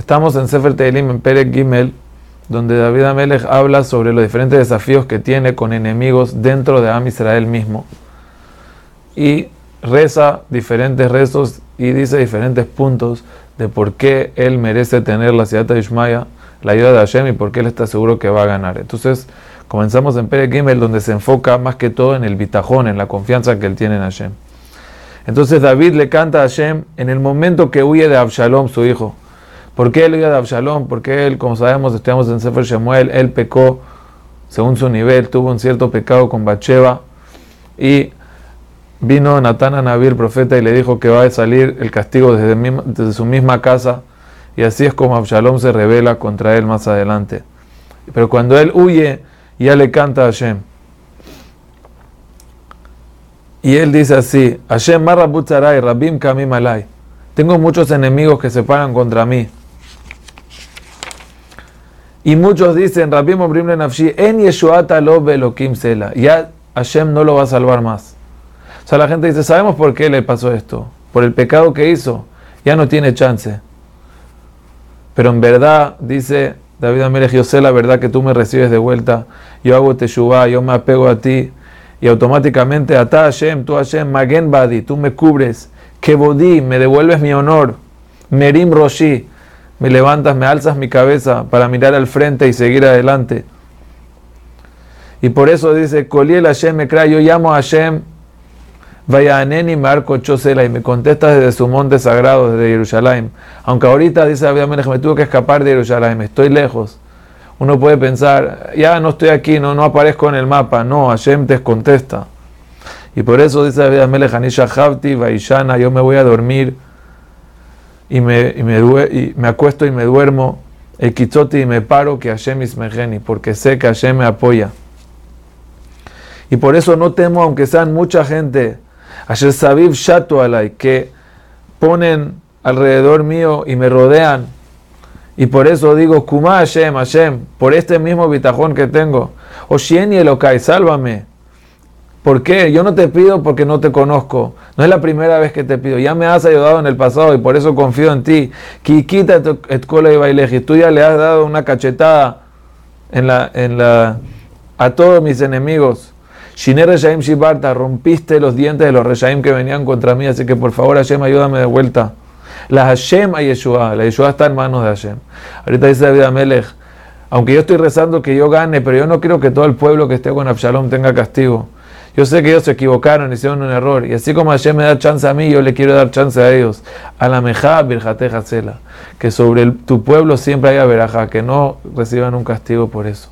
Estamos en Sefer Teilim en Perek Gimel, donde David Amelech habla sobre los diferentes desafíos que tiene con enemigos dentro de Am Israel mismo. Y reza diferentes rezos y dice diferentes puntos de por qué él merece tener la ciudad de Ishmaya, la ayuda de Hashem y por qué él está seguro que va a ganar. Entonces, comenzamos en Perek Gimel, donde se enfoca más que todo en el bitajón, en la confianza que él tiene en Hashem. Entonces David le canta a Hashem en el momento que huye de Absalom, su hijo. ¿Por qué él huye de Absalom? Porque él, como sabemos, estudiamos en Sefer Shemuel, él pecó según su nivel, tuvo un cierto pecado con Bacheva y vino Natán a Naví, el profeta, y le dijo que va a salir el castigo desde, su misma casa. Y así es como Absalom se revela contra él más adelante. Pero cuando él huye, ya le canta a Hashem. Y él dice así, Hashem Marrabutzaray, Rabim Kamim Alay. Tengo muchos enemigos que se pagan contra mí. Y muchos dicen, Rabim Obrim Nafshi, En Yeshuata lo Elohim Sela. Ya Hashem no lo va a salvar más. O sea, la gente dice, ¿sabemos por qué le pasó esto? Por el pecado que hizo. Ya no tiene chance. Pero en verdad, dice David Amelech, yo la verdad que tú me recibes de vuelta. Yo hago teshuvah, yo me apego a ti y automáticamente Ata Hashem, tú Hashem, Magen Badi, tú me cubres, Kebodi, me devuelves mi honor, Merim Roshi, me levantas, me alzas mi cabeza para mirar al frente y seguir adelante. Y por eso dice, Koliel Hashem me yo llamo a Hashem, vaya Neni Marco Chosela, y me contestas desde su monte sagrado, desde Jerusalén. Aunque ahorita dice David me tuve que escapar de Jerusalén, estoy lejos uno puede pensar, ya no estoy aquí, no, no aparezco en el mapa. No, Hashem te contesta. Y por eso dice David Amelech, Hanisha Havti, Vaishana, yo me voy a dormir y me, y me, y me acuesto y me duermo, Ekitzoti y me paro, que Hashem ismejeni, porque sé que Hashem me apoya. Y por eso no temo, aunque sean mucha gente, Asher Saviv Shatu Alay, que ponen alrededor mío y me rodean y por eso digo, Kuma Hashem, Hashem, por este mismo bitajón que tengo. Oshieni Elokai, sálvame. ¿Por qué? Yo no te pido porque no te conozco. No es la primera vez que te pido. Ya me has ayudado en el pasado y por eso confío en ti. Kikita escuela y. Tú ya le has dado una cachetada a todos mis enemigos. Shiner Reshaim Shibarta, rompiste los dientes de los Reshaim que venían contra mí. Así que por favor, Hashem, ayúdame de vuelta. La Hashem a Yeshua, la Yeshua está en manos de Hashem. Ahorita dice David Amelech, aunque yo estoy rezando que yo gane, pero yo no quiero que todo el pueblo que esté con Absalom tenga castigo. Yo sé que ellos se equivocaron, hicieron un error. Y así como Hashem me da chance a mí, yo le quiero dar chance a ellos. A la meja virjate Que sobre tu pueblo siempre haya veraja, que no reciban un castigo por eso.